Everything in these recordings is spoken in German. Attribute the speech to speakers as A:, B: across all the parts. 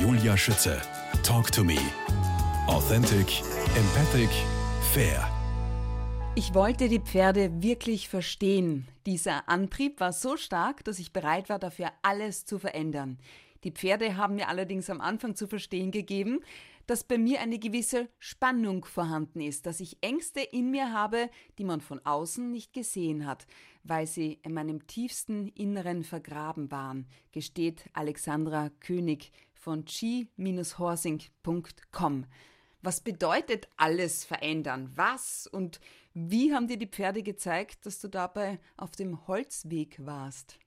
A: Julia Schütze. Talk to me. Authentic, empathic, fair.
B: Ich wollte die Pferde wirklich verstehen. Dieser Antrieb war so stark, dass ich bereit war, dafür alles zu verändern. Die Pferde haben mir allerdings am Anfang zu verstehen gegeben, dass bei mir eine gewisse Spannung vorhanden ist, dass ich Ängste in mir habe, die man von außen nicht gesehen hat, weil sie in meinem tiefsten Inneren vergraben waren, gesteht Alexandra König von chi-horsing.com. Was bedeutet alles verändern? Was und wie haben dir die Pferde gezeigt, dass du dabei auf dem Holzweg warst?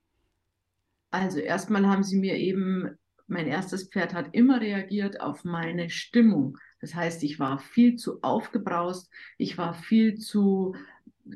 C: Also erstmal haben sie mir eben mein erstes Pferd hat immer reagiert auf meine Stimmung. Das heißt, ich war viel zu aufgebraust, ich war viel zu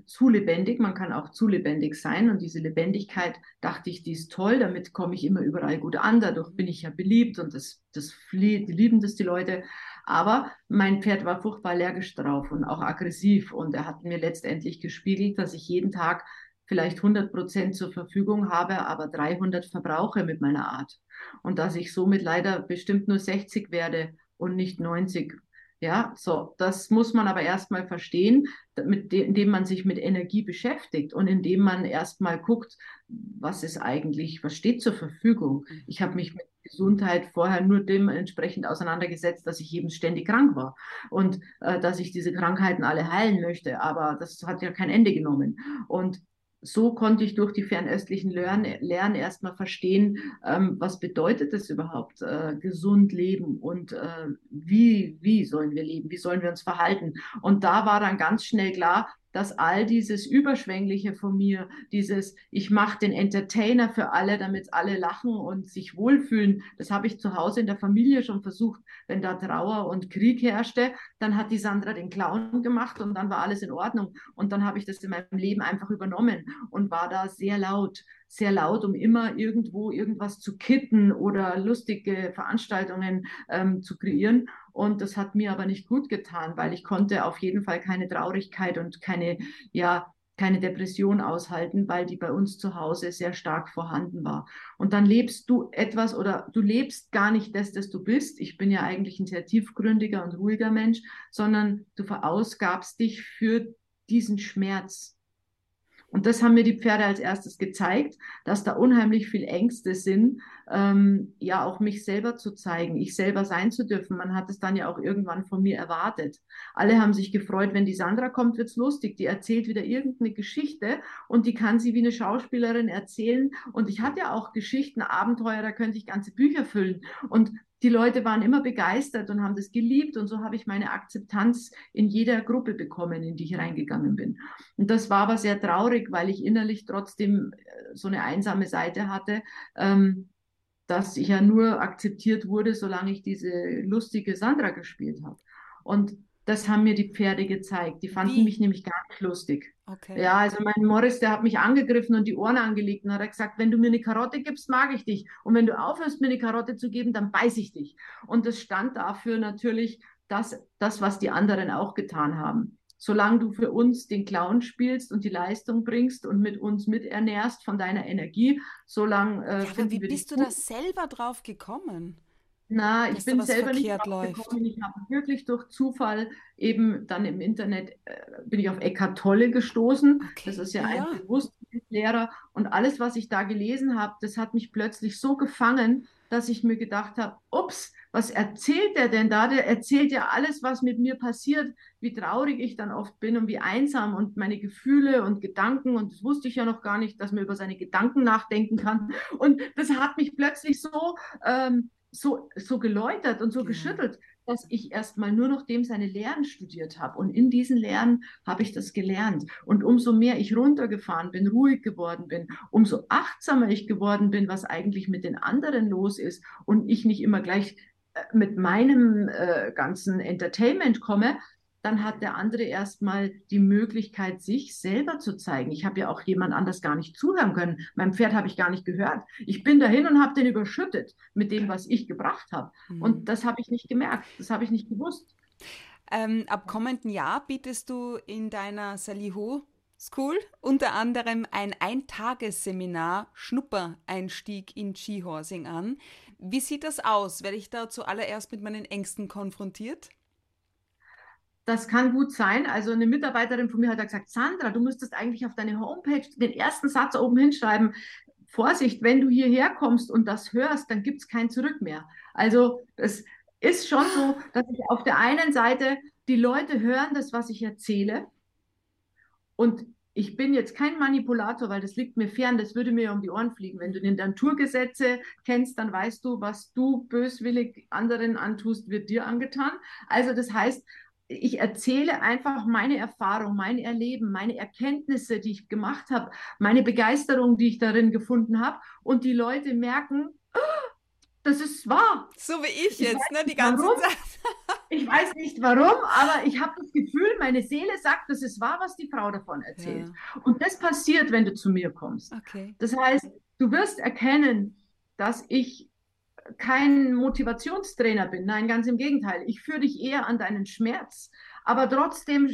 C: zu lebendig, man kann auch zu lebendig sein und diese Lebendigkeit dachte ich, die ist toll, damit komme ich immer überall gut an, dadurch bin ich ja beliebt und das, das die lieben das die Leute. Aber mein Pferd war furchtbar allergisch drauf und auch aggressiv und er hat mir letztendlich gespiegelt, dass ich jeden Tag vielleicht 100 Prozent zur Verfügung habe, aber 300 verbrauche mit meiner Art. Und dass ich somit leider bestimmt nur 60 werde und nicht 90. Ja, so, das muss man aber erstmal verstehen, mit dem, indem man sich mit Energie beschäftigt und indem man erstmal guckt, was ist eigentlich, was steht zur Verfügung. Ich habe mich mit Gesundheit vorher nur dementsprechend auseinandergesetzt, dass ich eben ständig krank war und äh, dass ich diese Krankheiten alle heilen möchte. Aber das hat ja kein Ende genommen. Und so konnte ich durch die fernöstlichen Lernen, Lernen erstmal verstehen, ähm, was bedeutet es überhaupt, äh, gesund leben und äh, wie, wie sollen wir leben, wie sollen wir uns verhalten. Und da war dann ganz schnell klar, dass all dieses Überschwängliche von mir, dieses, ich mache den Entertainer für alle, damit alle lachen und sich wohlfühlen, das habe ich zu Hause in der Familie schon versucht. Wenn da Trauer und Krieg herrschte, dann hat die Sandra den Clown gemacht und dann war alles in Ordnung. Und dann habe ich das in meinem Leben einfach übernommen und war da sehr laut sehr laut, um immer irgendwo irgendwas zu kitten oder lustige Veranstaltungen ähm, zu kreieren. Und das hat mir aber nicht gut getan, weil ich konnte auf jeden Fall keine Traurigkeit und keine, ja, keine Depression aushalten, weil die bei uns zu Hause sehr stark vorhanden war. Und dann lebst du etwas oder du lebst gar nicht das, das du bist. Ich bin ja eigentlich ein sehr tiefgründiger und ruhiger Mensch, sondern du verausgabst dich für diesen Schmerz. Und das haben mir die Pferde als erstes gezeigt, dass da unheimlich viel Ängste sind, ähm, ja auch mich selber zu zeigen, ich selber sein zu dürfen. Man hat es dann ja auch irgendwann von mir erwartet. Alle haben sich gefreut, wenn die Sandra kommt, wird's lustig. Die erzählt wieder irgendeine Geschichte und die kann sie wie eine Schauspielerin erzählen. Und ich hatte ja auch Geschichten, Abenteuer, da könnte ich ganze Bücher füllen. Und die Leute waren immer begeistert und haben das geliebt und so habe ich meine Akzeptanz in jeder Gruppe bekommen, in die ich reingegangen bin. Und das war aber sehr traurig, weil ich innerlich trotzdem äh, so eine einsame Seite hatte, ähm, dass ich ja nur akzeptiert wurde, solange ich diese lustige Sandra gespielt habe. Und das haben mir die Pferde gezeigt. Die fanden Wie? mich nämlich gar nicht lustig. Okay. Ja, also mein Morris, der hat mich angegriffen und die Ohren angelegt und hat gesagt, wenn du mir eine Karotte gibst, mag ich dich. Und wenn du aufhörst, mir eine Karotte zu geben, dann beiß ich dich. Und das stand dafür natürlich, dass das, was die anderen auch getan haben. Solange du für uns den Clown spielst und die Leistung bringst und mit uns miternährst von deiner Energie, solange äh,
B: ja, wie bist du da selber drauf gekommen?
C: Na, ich bin selber nicht draufgekommen. Ich habe wirklich durch Zufall eben dann im Internet äh, bin ich auf Eckhart Tolle gestoßen. Okay, das ist ja, ja. ein Bewusstseinslehrer. Und alles, was ich da gelesen habe, das hat mich plötzlich so gefangen, dass ich mir gedacht habe, ups, was erzählt der denn da? Der erzählt ja alles, was mit mir passiert, wie traurig ich dann oft bin und wie einsam und meine Gefühle und Gedanken. Und das wusste ich ja noch gar nicht, dass man über seine Gedanken nachdenken kann. Und das hat mich plötzlich so ähm, so, so geläutert und so ja. geschüttelt, dass ich erstmal nur noch dem seine Lehren studiert habe. Und in diesen Lehren habe ich das gelernt. Und umso mehr ich runtergefahren bin, ruhig geworden bin, umso achtsamer ich geworden bin, was eigentlich mit den anderen los ist und ich nicht immer gleich äh, mit meinem äh, ganzen Entertainment komme, dann hat der andere erstmal die Möglichkeit, sich selber zu zeigen. Ich habe ja auch jemand anders gar nicht zuhören können. Mein Pferd habe ich gar nicht gehört. Ich bin dahin und habe den überschüttet mit dem, was ich gebracht habe. Mhm. Und das habe ich nicht gemerkt. Das habe ich nicht gewusst.
B: Ähm, ab kommenden Jahr bietest du in deiner Salihu School unter anderem ein Eintagesseminar Schnuppereinstieg in Skihorsing an. Wie sieht das aus? Werde ich da zuallererst mit meinen Ängsten konfrontiert?
C: Das kann gut sein. Also eine Mitarbeiterin von mir hat gesagt, Sandra, du müsstest eigentlich auf deine Homepage den ersten Satz oben hinschreiben. Vorsicht, wenn du hierher kommst und das hörst, dann gibt es kein Zurück mehr. Also es ist schon so, dass ich auf der einen Seite die Leute hören das, was ich erzähle. Und ich bin jetzt kein Manipulator, weil das liegt mir fern, das würde mir um die Ohren fliegen. Wenn du die Naturgesetze kennst, dann weißt du, was du böswillig anderen antust, wird dir angetan. Also das heißt, ich erzähle einfach meine Erfahrung, mein Erleben, meine Erkenntnisse, die ich gemacht habe, meine Begeisterung, die ich darin gefunden habe. Und die Leute merken, oh, das ist wahr.
B: So wie ich, ich jetzt, ne, die ganze warum. Zeit.
C: ich weiß nicht warum, aber ich habe das Gefühl, meine Seele sagt, das ist wahr, was die Frau davon erzählt. Ja. Und das passiert, wenn du zu mir kommst. Okay. Das heißt, du wirst erkennen, dass ich kein Motivationstrainer bin. Nein, ganz im Gegenteil. Ich führe dich eher an deinen Schmerz. Aber trotzdem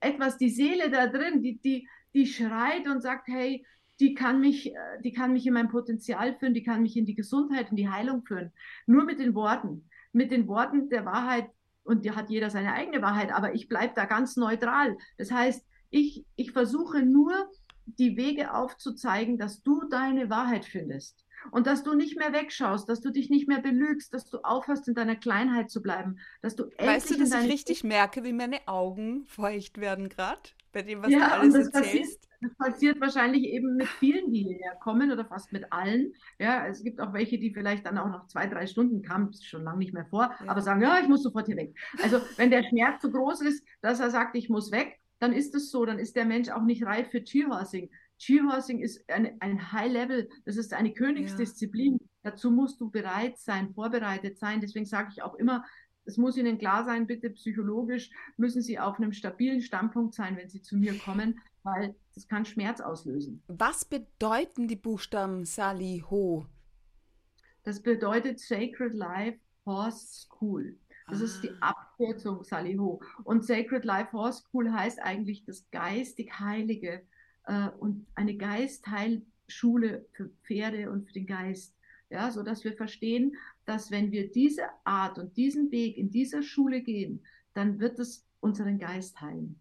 C: etwas, die Seele da drin, die, die, die schreit und sagt, hey, die kann mich, äh, die kann mich in mein Potenzial führen, die kann mich in die Gesundheit, in die Heilung führen. Nur mit den Worten. Mit den Worten der Wahrheit. Und da hat jeder seine eigene Wahrheit, aber ich bleibe da ganz neutral. Das heißt, ich, ich versuche nur, die Wege aufzuzeigen, dass du deine Wahrheit findest und dass du nicht mehr wegschaust, dass du dich nicht mehr belügst, dass du aufhörst, in deiner Kleinheit zu bleiben, dass du
B: Weißt du, dass ich richtig merke, wie meine Augen feucht werden gerade bei dem, was ja, du alles erzählst?
C: Passiert, das passiert wahrscheinlich eben mit vielen, die hierher kommen oder fast mit allen. Ja, es gibt auch welche, die vielleicht dann auch noch zwei, drei Stunden kamen, schon lange nicht mehr vor, ja. aber sagen, ja, ich muss sofort hier weg. Also wenn der Schmerz so groß ist, dass er sagt, ich muss weg, dann ist es so, dann ist der Mensch auch nicht reif für Tierhorsing. Skihorsing ist ein, ein High-Level, das ist eine Königsdisziplin. Ja. Dazu musst du bereit sein, vorbereitet sein. Deswegen sage ich auch immer, es muss Ihnen klar sein, bitte psychologisch müssen Sie auf einem stabilen Standpunkt sein, wenn Sie zu mir kommen, weil das kann Schmerz auslösen.
B: Was bedeuten die Buchstaben Sali Ho?
C: Das bedeutet Sacred Life Horse School. Das ah. ist die ah. Abkürzung Saliho. Und Sacred Life Horse School heißt eigentlich das geistig Heilige äh, und eine Geistheilschule für Pferde und für den Geist. Ja, so dass wir verstehen, dass wenn wir diese Art und diesen Weg in dieser Schule gehen, dann wird es unseren Geist heilen.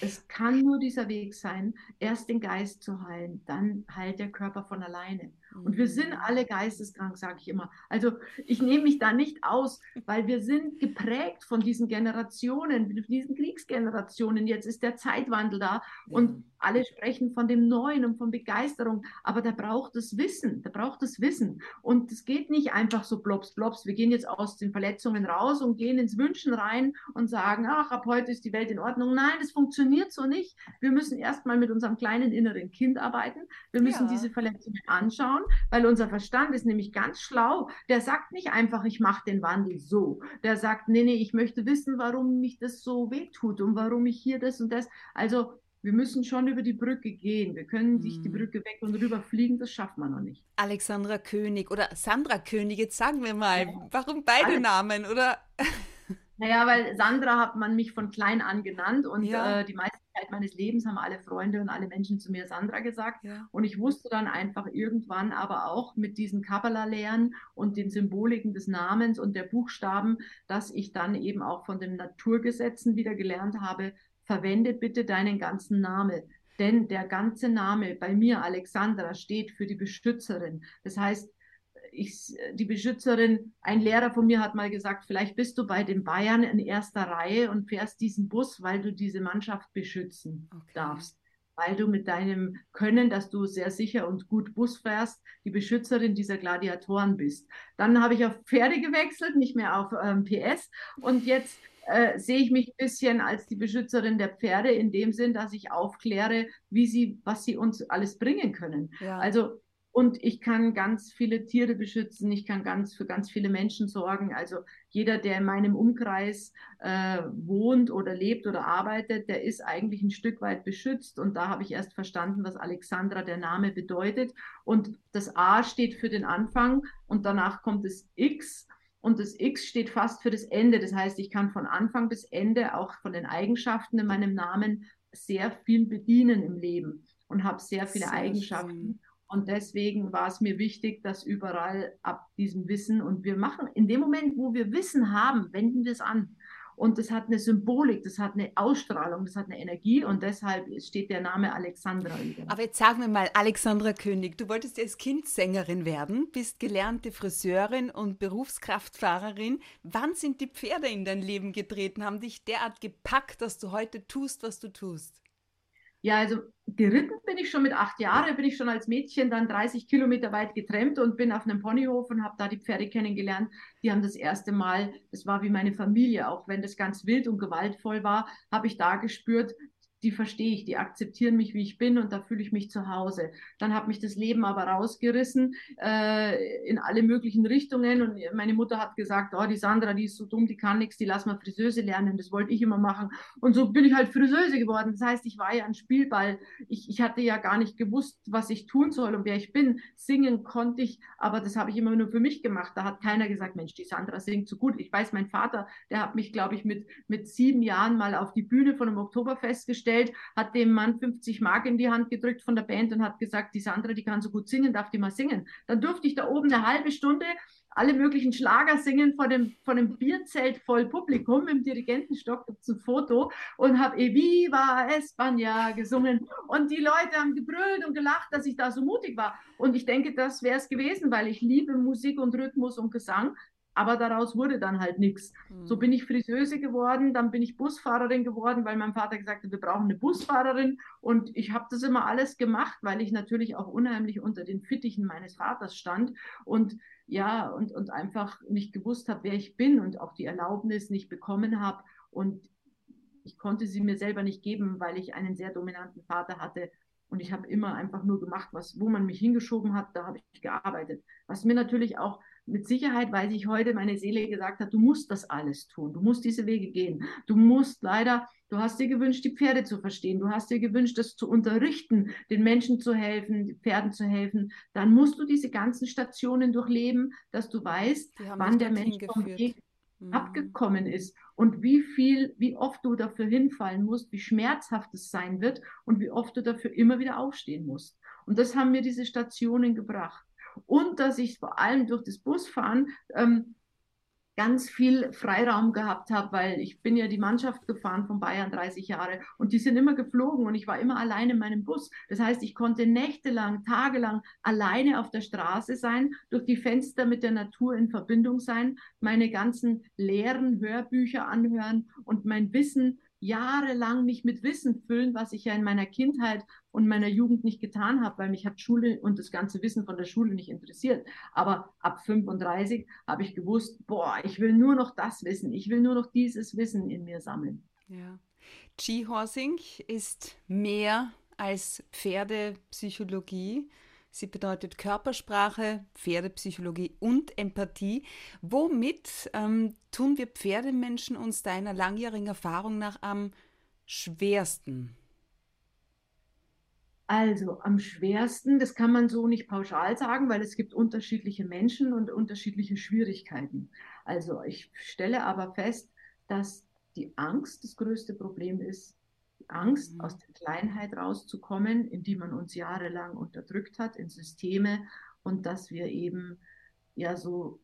C: Es kann nur dieser Weg sein, erst den Geist zu heilen, dann heilt der Körper von alleine. Und wir sind mhm. alle geisteskrank, sage ich immer. Also ich nehme mich da nicht aus, weil wir sind geprägt von diesen Generationen, diesen Kriegsgenerationen. Jetzt ist der Zeitwandel da und alle sprechen von dem Neuen und von Begeisterung, aber da braucht es Wissen, da braucht es Wissen. Und es geht nicht einfach so blops, blops. Wir gehen jetzt aus den Verletzungen raus und gehen ins Wünschen rein und sagen, ach, ab heute ist die Welt in Ordnung. Nein, das funktioniert so nicht. Wir müssen erstmal mit unserem kleinen inneren Kind arbeiten. Wir müssen ja. diese Verletzungen anschauen anschauen, weil unser Verstand ist nämlich ganz schlau. Der sagt nicht einfach, ich mache den Wandel so. Der sagt, nee, nee, ich möchte wissen, warum mich das so wehtut und warum ich hier das und das. Also wir müssen schon über die Brücke gehen. Wir können nicht hm. die Brücke weg und rüber fliegen, das schaffen wir noch nicht.
B: Alexandra König oder Sandra König, jetzt sagen wir mal, ja. warum beide Alle Namen, oder?
C: Naja, weil Sandra hat man mich von klein an genannt und ja. äh, die meiste Zeit meines Lebens haben alle Freunde und alle Menschen zu mir Sandra gesagt. Ja. Und ich wusste dann einfach irgendwann aber auch mit diesen Kabbalah-Lehren und den Symboliken des Namens und der Buchstaben, dass ich dann eben auch von den Naturgesetzen wieder gelernt habe, verwende bitte deinen ganzen Namen. Denn der ganze Name bei mir, Alexandra, steht für die Beschützerin. Das heißt, ich, die Beschützerin, ein Lehrer von mir hat mal gesagt, vielleicht bist du bei den Bayern in erster Reihe und fährst diesen Bus, weil du diese Mannschaft beschützen okay. darfst. Weil du mit deinem Können, dass du sehr sicher und gut Bus fährst, die Beschützerin dieser Gladiatoren bist. Dann habe ich auf Pferde gewechselt, nicht mehr auf ähm, PS. Und jetzt äh, sehe ich mich ein bisschen als die Beschützerin der Pferde in dem Sinn, dass ich aufkläre, wie sie, was sie uns alles bringen können. Ja. Also und ich kann ganz viele Tiere beschützen, ich kann ganz für ganz viele Menschen sorgen. Also jeder, der in meinem Umkreis äh, wohnt oder lebt oder arbeitet, der ist eigentlich ein Stück weit beschützt. Und da habe ich erst verstanden, was Alexandra der Name bedeutet. Und das A steht für den Anfang und danach kommt das X. Und das X steht fast für das Ende. Das heißt, ich kann von Anfang bis Ende auch von den Eigenschaften in meinem Namen sehr viel bedienen im Leben und habe sehr viele sehr Eigenschaften. Schön Und deswegen war es mir wichtig, dass überall ab diesem Wissen und wir machen, in dem Moment, wo wir Wissen haben, wenden wir es an. Und das hat eine Symbolik, das hat eine Ausstrahlung, das hat eine Energie und deshalb steht der Name Alexandra wieder.
B: Aber jetzt sag mir mal, Alexandra König, du wolltest als Kind Sängerin werden, bist gelernte Friseurin und Berufskraftfahrerin. Wann sind die Pferde in dein Leben getreten, haben dich derart gepackt, dass du heute tust, was du tust?
C: Ja, also geritten bin ich schon mit acht Jahren, bin ich schon als Mädchen dann 30 Kilometer weit getrennt und bin auf einem Ponyhof und habe da die Pferde kennengelernt. Die haben das erste Mal, das war wie meine Familie, auch wenn das ganz wild und gewaltvoll war, habe ich da gespürt, die verstehe ich, die akzeptieren mich, wie ich bin und da fühle ich mich zu Hause. Dann hat mich das Leben aber rausgerissen äh, in alle möglichen Richtungen und meine Mutter hat gesagt, oh, die Sandra, die ist so dumm, die kann nichts, die lass mal Friseuse lernen, das wollte ich immer machen. Und so bin ich halt Friseuse geworden. Das heißt, ich war ja ein Spielball. Ich, ich hatte ja gar nicht gewusst, was ich tun soll und wer ich bin. Singen konnte ich, aber das habe ich immer nur für mich gemacht. Da hat keiner gesagt, Mensch, die Sandra singt so gut. Ich weiß, mein Vater, der hat mich, glaube ich, mit, mit sieben Jahren mal auf die Bühne von einem Oktoberfest gestellt gestellt, hat dem Mann 50 Mark in die Hand gedrückt von der Band und hat gesagt, die Sandra, die kann so gut singen, darf die mal singen. Dann durfte ich da oben eine halbe Stunde alle möglichen Schlager singen vor dem, vor dem Bierzelt voll Publikum im Dirigentenstock zum Foto und habe Eviva España gesungen. Und die Leute haben gebrüllt und gelacht, dass ich da so mutig war. Und ich denke, das wäre es gewesen, weil ich liebe Musik und Rhythmus und Gesang aber daraus wurde dann halt nichts. Mhm. So bin ich Friseuse geworden, dann bin ich Busfahrerin geworden, weil mein Vater gesagt hat, wir brauchen eine Busfahrerin. Und ich habe das immer alles gemacht, weil ich natürlich auch unheimlich unter den Fittichen meines Vaters stand und ja, und, und einfach nicht gewusst habe, wer ich bin und auch die Erlaubnis nicht bekommen habe. Und ich konnte sie mir selber nicht geben, weil ich einen sehr dominanten Vater hatte. Und ich habe immer einfach nur gemacht, was, wo man mich hingeschoben hat, da habe ich gearbeitet. Was mir natürlich auch mit Sicherheit weiß ich heute, meine Seele gesagt hat, du musst das alles tun, du musst diese Wege gehen. Du musst leider, du hast dir gewünscht, die Pferde zu verstehen, du hast dir gewünscht, das zu unterrichten, den Menschen zu helfen, den Pferden zu helfen. Dann musst du diese ganzen Stationen durchleben, dass du weißt, wann der Mensch vom Weg mhm. abgekommen ist und wie viel, wie oft du dafür hinfallen musst, wie schmerzhaft es sein wird und wie oft du dafür immer wieder aufstehen musst. Und das haben mir diese Stationen gebracht und dass ich vor allem durch das Busfahren ähm, ganz viel Freiraum gehabt habe, weil ich bin ja die Mannschaft gefahren von Bayern 30 Jahre und die sind immer geflogen und ich war immer allein in meinem Bus. Das heißt, ich konnte nächtelang, tagelang alleine auf der Straße sein, durch die Fenster mit der Natur in Verbindung sein, meine ganzen leeren Hörbücher anhören und mein Wissen jahrelang mich mit Wissen füllen, was ich ja in meiner Kindheit und meiner Jugend nicht getan habe, weil mich hat Schule und das ganze Wissen von der Schule nicht interessiert. Aber ab 35 habe ich gewusst, boah, ich will nur noch das wissen, ich will nur noch dieses Wissen in mir sammeln.
B: Ja. G-Horsing ist mehr als Pferdepsychologie. Sie bedeutet Körpersprache, Pferdepsychologie und Empathie. Womit ähm, tun wir Pferdemenschen uns deiner langjährigen Erfahrung nach am schwersten?
C: Also am schwersten, das kann man so nicht pauschal sagen, weil es gibt unterschiedliche Menschen und unterschiedliche Schwierigkeiten. Also ich stelle aber fest, dass die Angst das größte Problem ist, Angst, mhm. aus der Kleinheit rauszukommen, in die man uns jahrelang unterdrückt hat, in Systeme und dass wir eben ja so,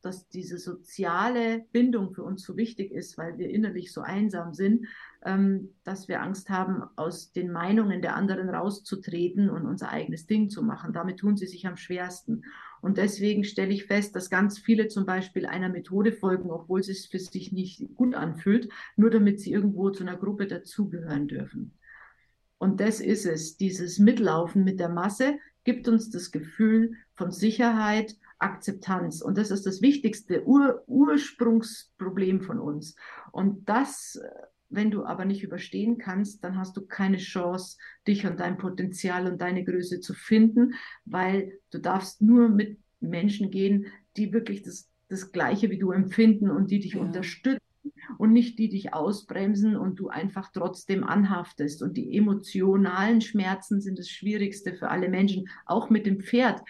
C: dass diese soziale Bindung für uns so wichtig ist, weil wir innerlich so einsam sind, ähm, dass wir Angst haben, aus den Meinungen der anderen rauszutreten und unser eigenes Ding zu machen. Damit tun sie sich am schwersten. Und deswegen stelle ich fest, dass ganz viele zum Beispiel einer Methode folgen, obwohl es für sich nicht gut anfühlt, nur damit sie irgendwo zu einer Gruppe dazugehören dürfen. Und das ist es. Dieses Mitlaufen mit der Masse gibt uns das Gefühl von Sicherheit, Akzeptanz. Und das ist das wichtigste Ur Ursprungsproblem von uns. Und das wenn du aber nicht überstehen kannst, dann hast du keine Chance, dich und dein Potenzial und deine Größe zu finden, weil du darfst nur mit Menschen gehen, die wirklich das, das Gleiche wie du empfinden und die dich ja. unterstützen und nicht die dich ausbremsen und du einfach trotzdem anhaftest. Und die emotionalen Schmerzen sind das Schwierigste für alle Menschen, auch mit dem Pferd.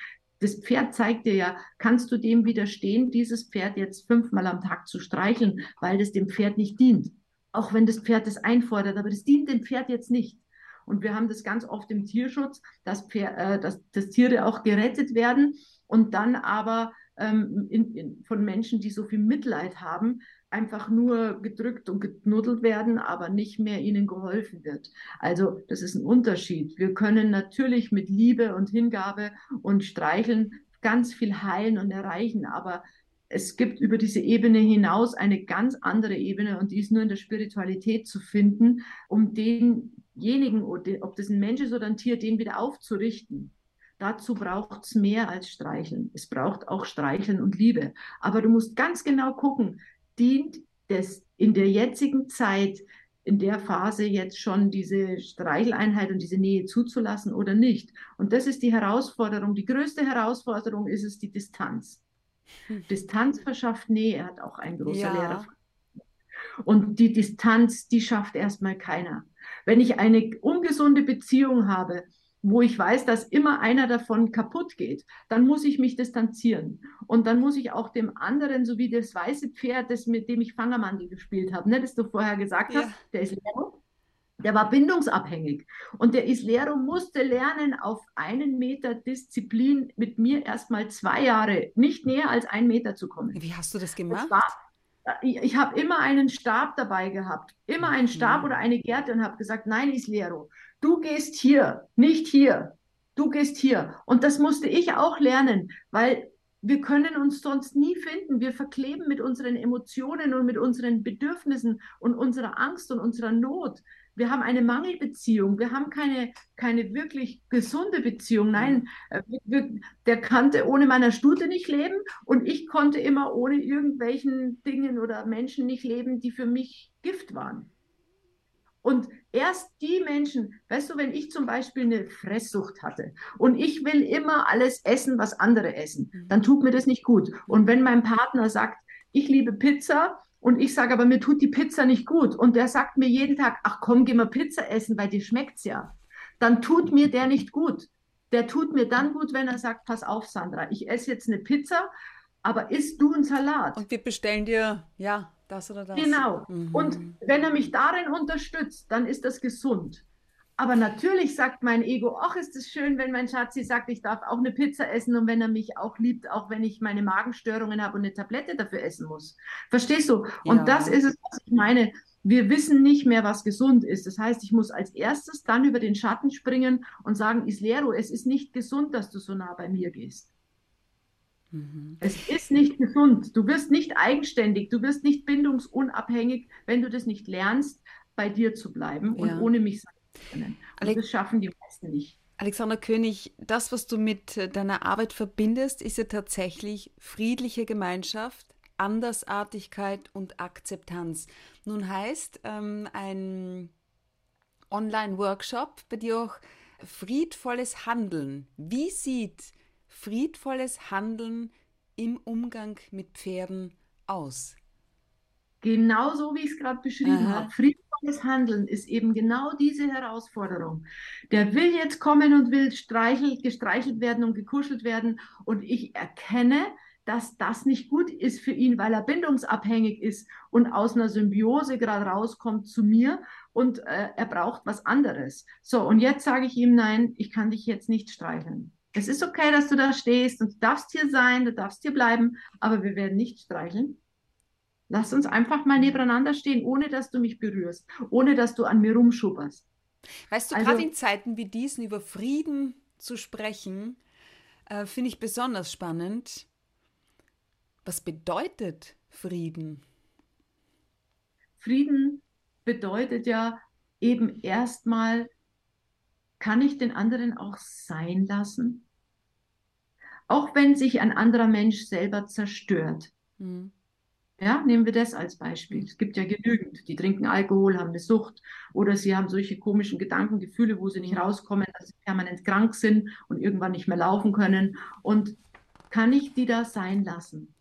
C: Das Pferd zeigt dir ja, kannst du dem widerstehen, dieses Pferd jetzt fünfmal am Tag zu streicheln, weil das dem Pferd nicht dient auch wenn das Pferd das einfordert, aber das dient dem Pferd jetzt nicht. Und wir haben das ganz oft im Tierschutz, dass, äh, dass, dass Tiere auch gerettet werden und dann aber ähm, in, in, von Menschen, die so viel Mitleid haben, einfach nur gedrückt und geknuddelt werden, aber nicht mehr ihnen geholfen wird. Also das ist ein Unterschied. Wir können natürlich mit Liebe und Hingabe und Streicheln ganz viel heilen und erreichen, aber es gibt über diese Ebene hinaus eine ganz andere Ebene und die ist nur in der Spiritualität zu finden, um denjenigen, ob das ein Mensch ist oder ein Tier, den wieder aufzurichten. Dazu braucht es mehr als Streicheln. Es braucht auch Streicheln und Liebe. Aber du musst ganz genau gucken, dient es in der jetzigen Zeit, in der Phase jetzt schon diese Streicheleinheit und diese Nähe zuzulassen oder nicht. Und das ist die Herausforderung. Die größte Herausforderung ist es die Distanz. Hm. Distanz verschafft Nähe, hat auch ein großer ja. Lehrer. Und die Distanz, die schafft erstmal keiner. Wenn ich eine ungesunde Beziehung habe, wo ich weiß, dass immer einer davon kaputt geht, dann muss ich mich distanzieren. Und dann muss ich auch dem anderen, so wie das weiße Pferd, das mit dem ich Fangermandel gespielt habe, ne, das du vorher gesagt ja. hast, der Islero, der war bindungsabhängig. Und der Islero musste lernen, auf einen Meter Disziplin mit mir erstmal zwei Jahre, nicht näher als einen Meter zu kommen.
B: Wie hast du das gemacht?
C: War, ich, ich habe immer einen Stab dabei gehabt, immer einen Stab mhm. oder eine Gerte und habe gesagt, nein, Islero, du gehst hier, nicht hier, du gehst hier. Und das musste ich auch lernen, weil wir können uns sonst nie finden. Wir verkleben mit unseren Emotionen und mit unseren Bedürfnissen und unserer Angst und unserer Not. Wir haben eine Mangelbeziehung. Wir haben keine, keine wirklich gesunde Beziehung. Nein, äh, der konnte ohne meiner Stute nicht leben und ich konnte immer ohne irgendwelchen Dingen oder Menschen nicht leben, die für mich Gift waren. Und erst die Menschen, weißt du, wenn ich zum Beispiel eine Fresssucht hatte und ich will immer alles essen, was andere essen, dann tut mir das nicht gut. Und wenn mein Partner sagt, ich liebe Pizza und ich sage, aber mir tut die Pizza nicht gut und der sagt mir jeden Tag, ach komm, geh mal Pizza essen, weil dir schmeckt's ja, dann tut mir der nicht gut. Der tut mir dann gut, wenn er sagt, pass auf, Sandra, ich esse jetzt eine Pizza, aber isst du einen Salat.
B: Und wir bestellen dir, ja, das oder das.
C: Genau. Mhm. Und wenn er mich darin unterstützt, dann ist das gesund. Aber natürlich sagt mein Ego, ach, ist es schön, wenn mein Schatzi sagt, ich darf auch eine Pizza essen und wenn er mich auch liebt, auch wenn ich meine Magenstörungen habe und eine Tablette dafür essen muss. Verstehst du? Und ja. das ist es, was ich meine. Wir wissen nicht mehr, was gesund ist. Das heißt, ich muss als erstes dann über den Schatten springen und sagen, Islero, es ist nicht gesund, dass du so nah bei mir gehst. Mhm. Es ist nicht gesund. Du wirst nicht eigenständig, du wirst nicht bindungsunabhängig, wenn du das nicht lernst, bei dir zu bleiben und ja. ohne mich sein können. Und das schaffen die meisten nicht.
B: Alexander König, das, was du mit deiner Arbeit verbindest, ist ja tatsächlich friedliche Gemeinschaft, Andersartigkeit und Akzeptanz. Nun heißt ähm, ein Online-Workshop bei dir auch friedvolles Handeln. Wie sieht friedvolles Handeln im Umgang mit Pferden aus?
C: Genau so, wie ich es gerade beschrieben habe. Friedvolles Handeln ist eben genau diese Herausforderung. Der will jetzt kommen und will streichelt, gestreichelt werden und gekuschelt werden. Und ich erkenne, dass das nicht gut ist für ihn, weil er bindungsabhängig ist und aus einer Symbiose gerade rauskommt zu mir und äh, er braucht was anderes. So, und jetzt sage ich ihm, nein, ich kann dich jetzt nicht streicheln. Es ist okay, dass du da stehst und du darfst hier sein, du darfst hier bleiben, aber wir werden nicht streicheln. Lass uns einfach mal nebeneinander stehen, ohne dass du mich berührst, ohne dass du an mir rumschubberst.
B: Weißt du, also, gerade in Zeiten wie diesen über Frieden zu sprechen, äh, finde ich besonders spannend. Was bedeutet Frieden?
C: Frieden bedeutet ja eben erstmal, kann ich den anderen auch sein lassen? Auch wenn sich ein anderer Mensch selber zerstört. Mhm. Ja, nehmen wir das als Beispiel. Es gibt ja genügend, die trinken Alkohol, haben eine Sucht oder sie haben solche komischen Gedanken, Gefühle, wo sie nicht rauskommen, dass sie permanent krank sind und irgendwann nicht mehr laufen können. Und kann ich die da sein lassen?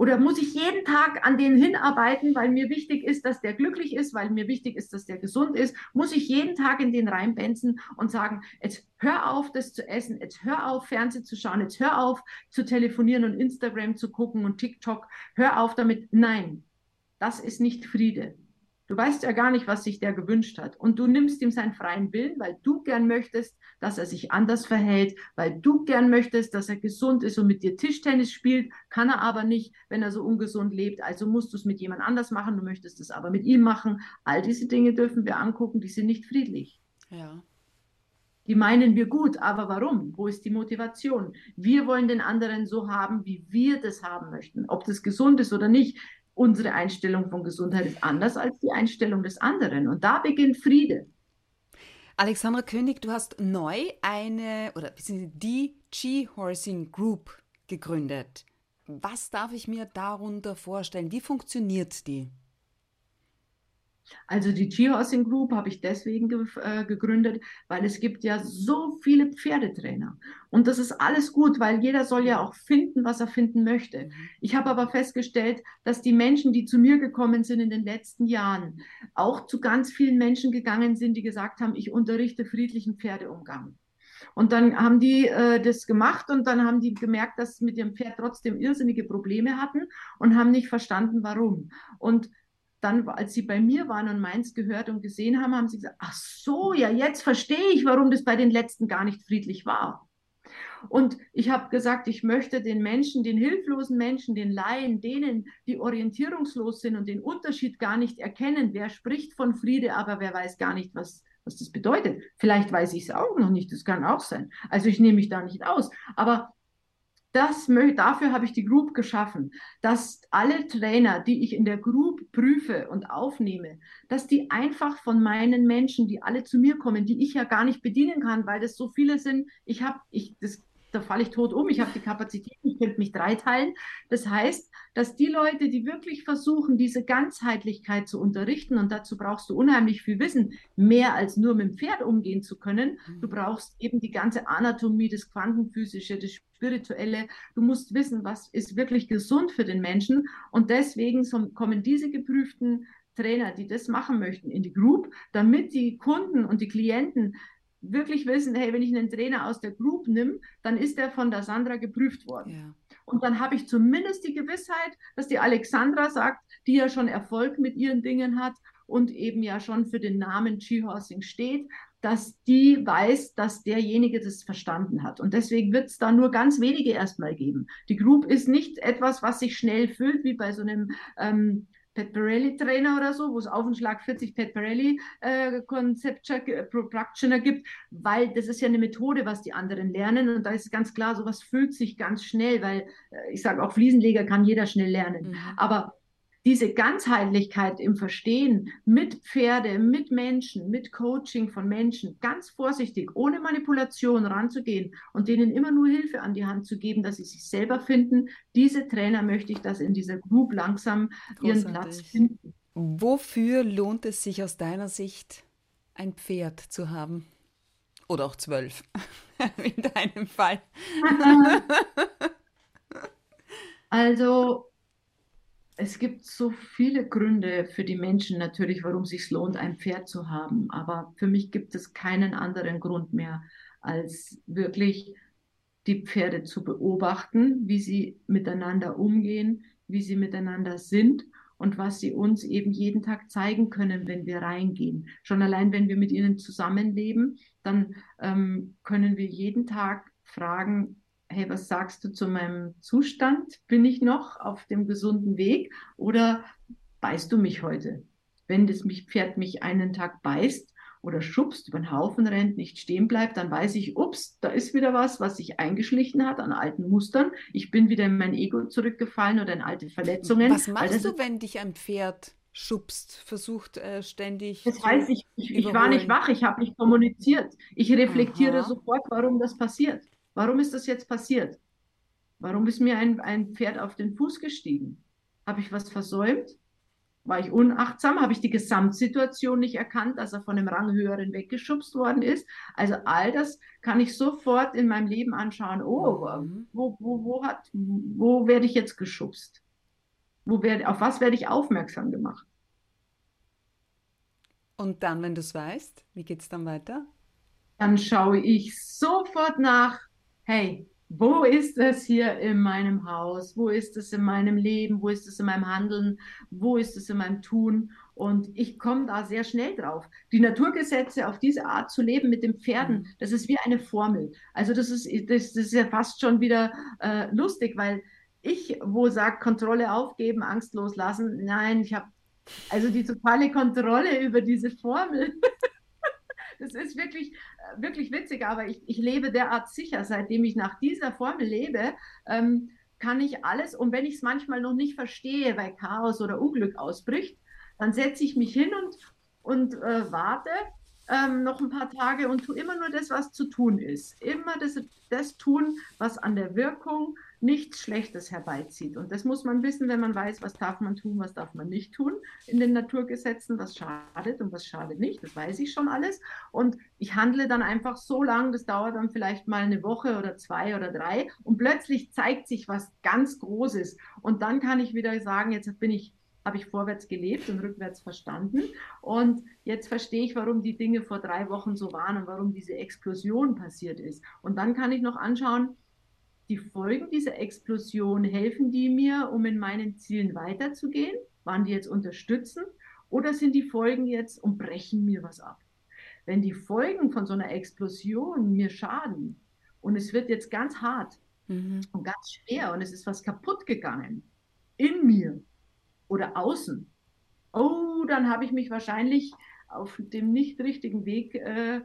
C: Oder muss ich jeden Tag an den hinarbeiten, weil mir wichtig ist, dass der glücklich ist, weil mir wichtig ist, dass der gesund ist? Muss ich jeden Tag in den reinbenzen und sagen, jetzt hör auf, das zu essen, jetzt hör auf, Fernsehen zu schauen, jetzt hör auf, zu telefonieren und Instagram zu gucken und TikTok, hör auf damit. Nein, das ist nicht Friede. Du weißt ja gar nicht, was sich der gewünscht hat. Und du nimmst ihm seinen freien Willen, weil du gern möchtest, dass er sich anders verhält, weil du gern möchtest, dass er gesund ist und mit dir Tischtennis spielt, kann er aber nicht, wenn er so ungesund lebt. Also musst du es mit jemand anders machen, du möchtest es aber mit ihm machen. All diese Dinge dürfen wir angucken, die sind nicht friedlich.
B: Ja.
C: Die meinen wir gut, aber warum? Wo ist die Motivation? Wir wollen den anderen so haben, wie wir das haben möchten. Ob das gesund ist oder nicht, unsere Einstellung von Gesundheit ist anders als die Einstellung des anderen. Und da beginnt Friede.
B: Alexandra König, du hast neu eine oder die G-Horsing Group gegründet. Was darf ich mir darunter vorstellen? Wie funktioniert die?
C: Also die G-Horsing Group habe ich deswegen ge äh, gegründet, weil es gibt ja so viele Pferdetrainer. Und das ist alles gut, weil jeder soll ja auch finden, was er finden möchte. Mhm. Ich habe aber festgestellt, dass die Menschen, die zu mir gekommen sind in den letzten Jahren, auch zu ganz vielen Menschen gegangen sind, die gesagt haben, ich unterrichte friedlichen Pferdeumgang. Und dann haben die äh, das gemacht und dann haben die gemerkt, dass sie mit ihrem Pferd trotzdem irrsinnige Probleme hatten und haben nicht verstanden, warum. Und dann, als sie bei mir waren und meins gehört und gesehen haben, haben sie gesagt, ach so, ja, jetzt verstehe ich, warum das bei den letzten gar nicht friedlich war. Und ich habe gesagt, ich möchte den Menschen, den hilflosen Menschen, den Laien, denen, die orientierungslos sind und den Unterschied gar nicht erkennen, wer spricht von Friede, aber wer weiß gar nicht, was, was das bedeutet. Vielleicht weiß ich es auch noch nicht, das kann auch sein. Also ich nehme mich da nicht aus. Aber das, dafür habe ich die Group geschaffen, dass alle Trainer, die ich in der Group prüfe und aufnehme, dass die einfach von meinen Menschen, die alle zu mir kommen, die ich ja gar nicht bedienen kann, weil das so viele sind, ich habe, ich, das da falle ich tot um. Ich habe die Kapazität, ich könnte mich dreiteilen. Das heißt, dass die Leute, die wirklich versuchen, diese Ganzheitlichkeit zu unterrichten, und dazu brauchst du unheimlich viel Wissen, mehr als nur mit dem Pferd umgehen zu können. Du mhm. brauchst eben die ganze Anatomie, das Quantenphysische, das Spirituelle. Du musst wissen, was ist wirklich gesund für den Menschen. Und deswegen kommen diese geprüften Trainer, die das machen möchten, in die Group, damit die Kunden und die Klienten wirklich wissen, hey, wenn ich einen Trainer aus der Group nehme, dann ist der von der Sandra geprüft worden. Ja. Und dann habe ich zumindest die Gewissheit, dass die Alexandra sagt, die ja schon Erfolg mit ihren Dingen hat und eben ja schon für den Namen G-Horsing steht, dass die weiß, dass derjenige das verstanden hat. Und deswegen wird es da nur ganz wenige erstmal geben. Die Group ist nicht etwas, was sich schnell füllt, wie bei so einem ähm, Pat Pirelli Trainer oder so, wo es auf den Schlag 40 Pat Pirelli äh, Concepture äh, Practitioner gibt, weil das ist ja eine Methode, was die anderen lernen und da ist ganz klar, sowas fühlt sich ganz schnell, weil äh, ich sage auch Fliesenleger kann jeder schnell lernen, mhm. aber diese Ganzheitlichkeit im Verstehen mit Pferde, mit Menschen, mit Coaching von Menschen, ganz vorsichtig, ohne Manipulation ranzugehen und denen immer nur Hilfe an die Hand zu geben, dass sie sich selber finden. Diese Trainer möchte ich, dass in dieser Group langsam Großartig. ihren Platz finden.
B: Wofür lohnt es sich aus deiner Sicht, ein Pferd zu haben? Oder auch zwölf, in deinem Fall.
C: also es gibt so viele Gründe für die Menschen natürlich, warum es sich lohnt, ein Pferd zu haben. Aber für mich gibt es keinen anderen Grund mehr, als wirklich die Pferde zu beobachten, wie sie miteinander umgehen, wie sie miteinander sind und was sie uns eben jeden Tag zeigen können, wenn wir reingehen. Schon allein, wenn wir mit ihnen zusammenleben, dann ähm, können wir jeden Tag fragen, hey, was sagst du zu meinem Zustand? Bin ich noch auf dem gesunden Weg oder beißt du mich heute? Wenn das mich, Pferd mich einen Tag beißt oder schubst, über den Haufen rennt, nicht stehen bleibt, dann weiß ich, ups, da ist wieder was, was sich eingeschlichen hat an alten Mustern. Ich bin wieder in mein Ego zurückgefallen oder in alte Verletzungen.
B: Was machst du, wenn dich ein Pferd schubst, versucht äh, ständig.
C: Das heißt, ich, ich, ich war nicht wach, ich habe nicht kommuniziert. Ich reflektiere Aha. sofort, warum das passiert. Warum ist das jetzt passiert? Warum ist mir ein, ein Pferd auf den Fuß gestiegen? Habe ich was versäumt? War ich unachtsam? Habe ich die Gesamtsituation nicht erkannt, dass er von einem Ranghöheren weggeschubst worden ist? Also all das kann ich sofort in meinem Leben anschauen. Oh, wo, wo, wo, hat, wo werde ich jetzt geschubst? Wo werd, auf was werde ich aufmerksam gemacht?
B: Und dann, wenn du es weißt, wie geht es dann weiter?
C: Dann schaue ich sofort nach, hey, wo ist es hier in meinem Haus? Wo ist es in meinem Leben? Wo ist es in meinem Handeln? Wo ist es in meinem Tun? Und ich komme da sehr schnell drauf. Die Naturgesetze auf diese Art zu leben mit den Pferden, mhm. das ist wie eine Formel. Also das ist, das, das ist ja fast schon wieder äh, lustig, weil ich, wo sagt, Kontrolle aufgeben, Angst loslassen, nein, ich habe also die totale Kontrolle über diese Formel. das ist wirklich, äh, wirklich witzig, aber ich, ich lebe derart sicher, seitdem ich nach dieser Formel lebe, ähm, kann ich alles, und wenn ich es manchmal noch nicht verstehe, weil Chaos oder Unglück ausbricht, dann setze ich mich hin und, und äh, warte ähm, noch ein paar Tage und tue immer nur das, was zu tun ist. Immer das, das tun, was an der Wirkung nichts Schlechtes herbeizieht. Und das muss man wissen, wenn man weiß, was darf man tun, was darf man nicht tun in den Naturgesetzen, was schadet und was schadet nicht. Das weiß ich schon alles. Und ich handle dann einfach so lang, das dauert dann vielleicht mal eine Woche oder zwei oder drei. Und plötzlich zeigt sich was ganz Großes. Und dann kann ich wieder sagen, jetzt bin ich habe ich vorwärts gelebt und rückwärts verstanden. Und jetzt verstehe ich, warum die Dinge vor drei Wochen so waren und warum diese Explosion passiert ist. Und dann kann ich noch anschauen, die Folgen dieser Explosion, helfen die mir, um in meinen Zielen weiterzugehen? Waren die jetzt unterstützend? Oder sind die Folgen jetzt und brechen mir was ab? Wenn die Folgen von so einer Explosion mir schaden und es wird jetzt ganz hart mhm. und ganz schwer und es ist was kaputt gegangen in mir oder außen, oh, dann habe ich mich wahrscheinlich auf dem nicht richtigen Weg äh,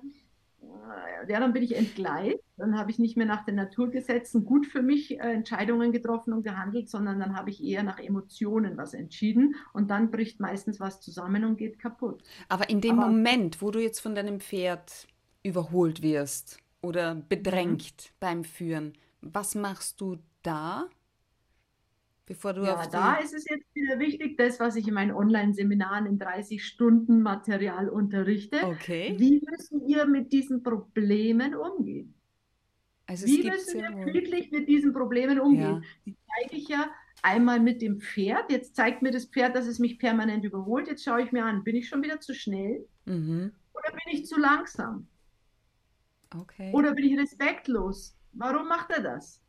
C: ja, dann bin ich entgleist. Dann habe ich nicht mehr nach den Naturgesetzen gut für mich äh, Entscheidungen getroffen und gehandelt, sondern dann habe ich eher nach Emotionen was entschieden und dann bricht meistens was zusammen und geht kaputt.
B: Aber in dem Aber, Moment, wo du jetzt von deinem Pferd überholt wirst oder bedrängt mhm. beim Führen, was machst du da?
C: Bevor du ja, da ist es jetzt wieder wichtig, das, was ich in meinen Online-Seminaren in 30 Stunden Material unterrichte.
B: Okay.
C: Wie müssen wir mit diesen Problemen umgehen? Also Wie müssen wir friedlich mit diesen Problemen umgehen? Ja. Die zeige ich ja einmal mit dem Pferd. Jetzt zeigt mir das Pferd, dass es mich permanent überholt. Jetzt schaue ich mir an, bin ich schon wieder zu schnell? Mhm. Oder bin ich zu langsam?
B: Okay.
C: Oder bin ich respektlos? Warum macht er das?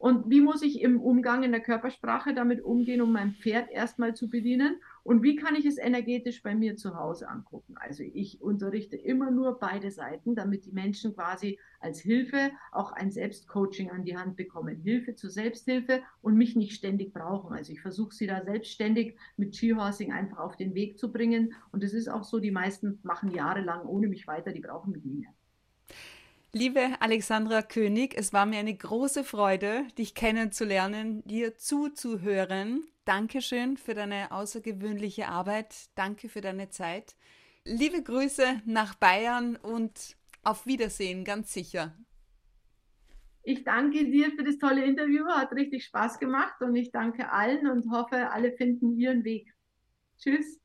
C: Und wie muss ich im Umgang in der Körpersprache damit umgehen, um mein Pferd erstmal zu bedienen? Und wie kann ich es energetisch bei mir zu Hause angucken? Also ich unterrichte immer nur beide Seiten, damit die Menschen quasi als Hilfe auch ein Selbstcoaching an die Hand bekommen. Hilfe zur Selbsthilfe und mich nicht ständig brauchen. Also ich versuche sie da selbstständig mit Skihorsing einfach auf den Weg zu bringen. Und es ist auch so, die meisten machen jahrelang ohne mich weiter, die brauchen mich nie mehr.
B: Liebe Alexandra König, es war mir eine große Freude, dich kennenzulernen, dir zuzuhören. Dankeschön für deine außergewöhnliche Arbeit. Danke für deine Zeit. Liebe Grüße nach Bayern und auf Wiedersehen, ganz sicher.
C: Ich danke dir für das tolle Interview, hat richtig Spaß gemacht und ich danke allen und hoffe, alle finden ihren Weg. Tschüss.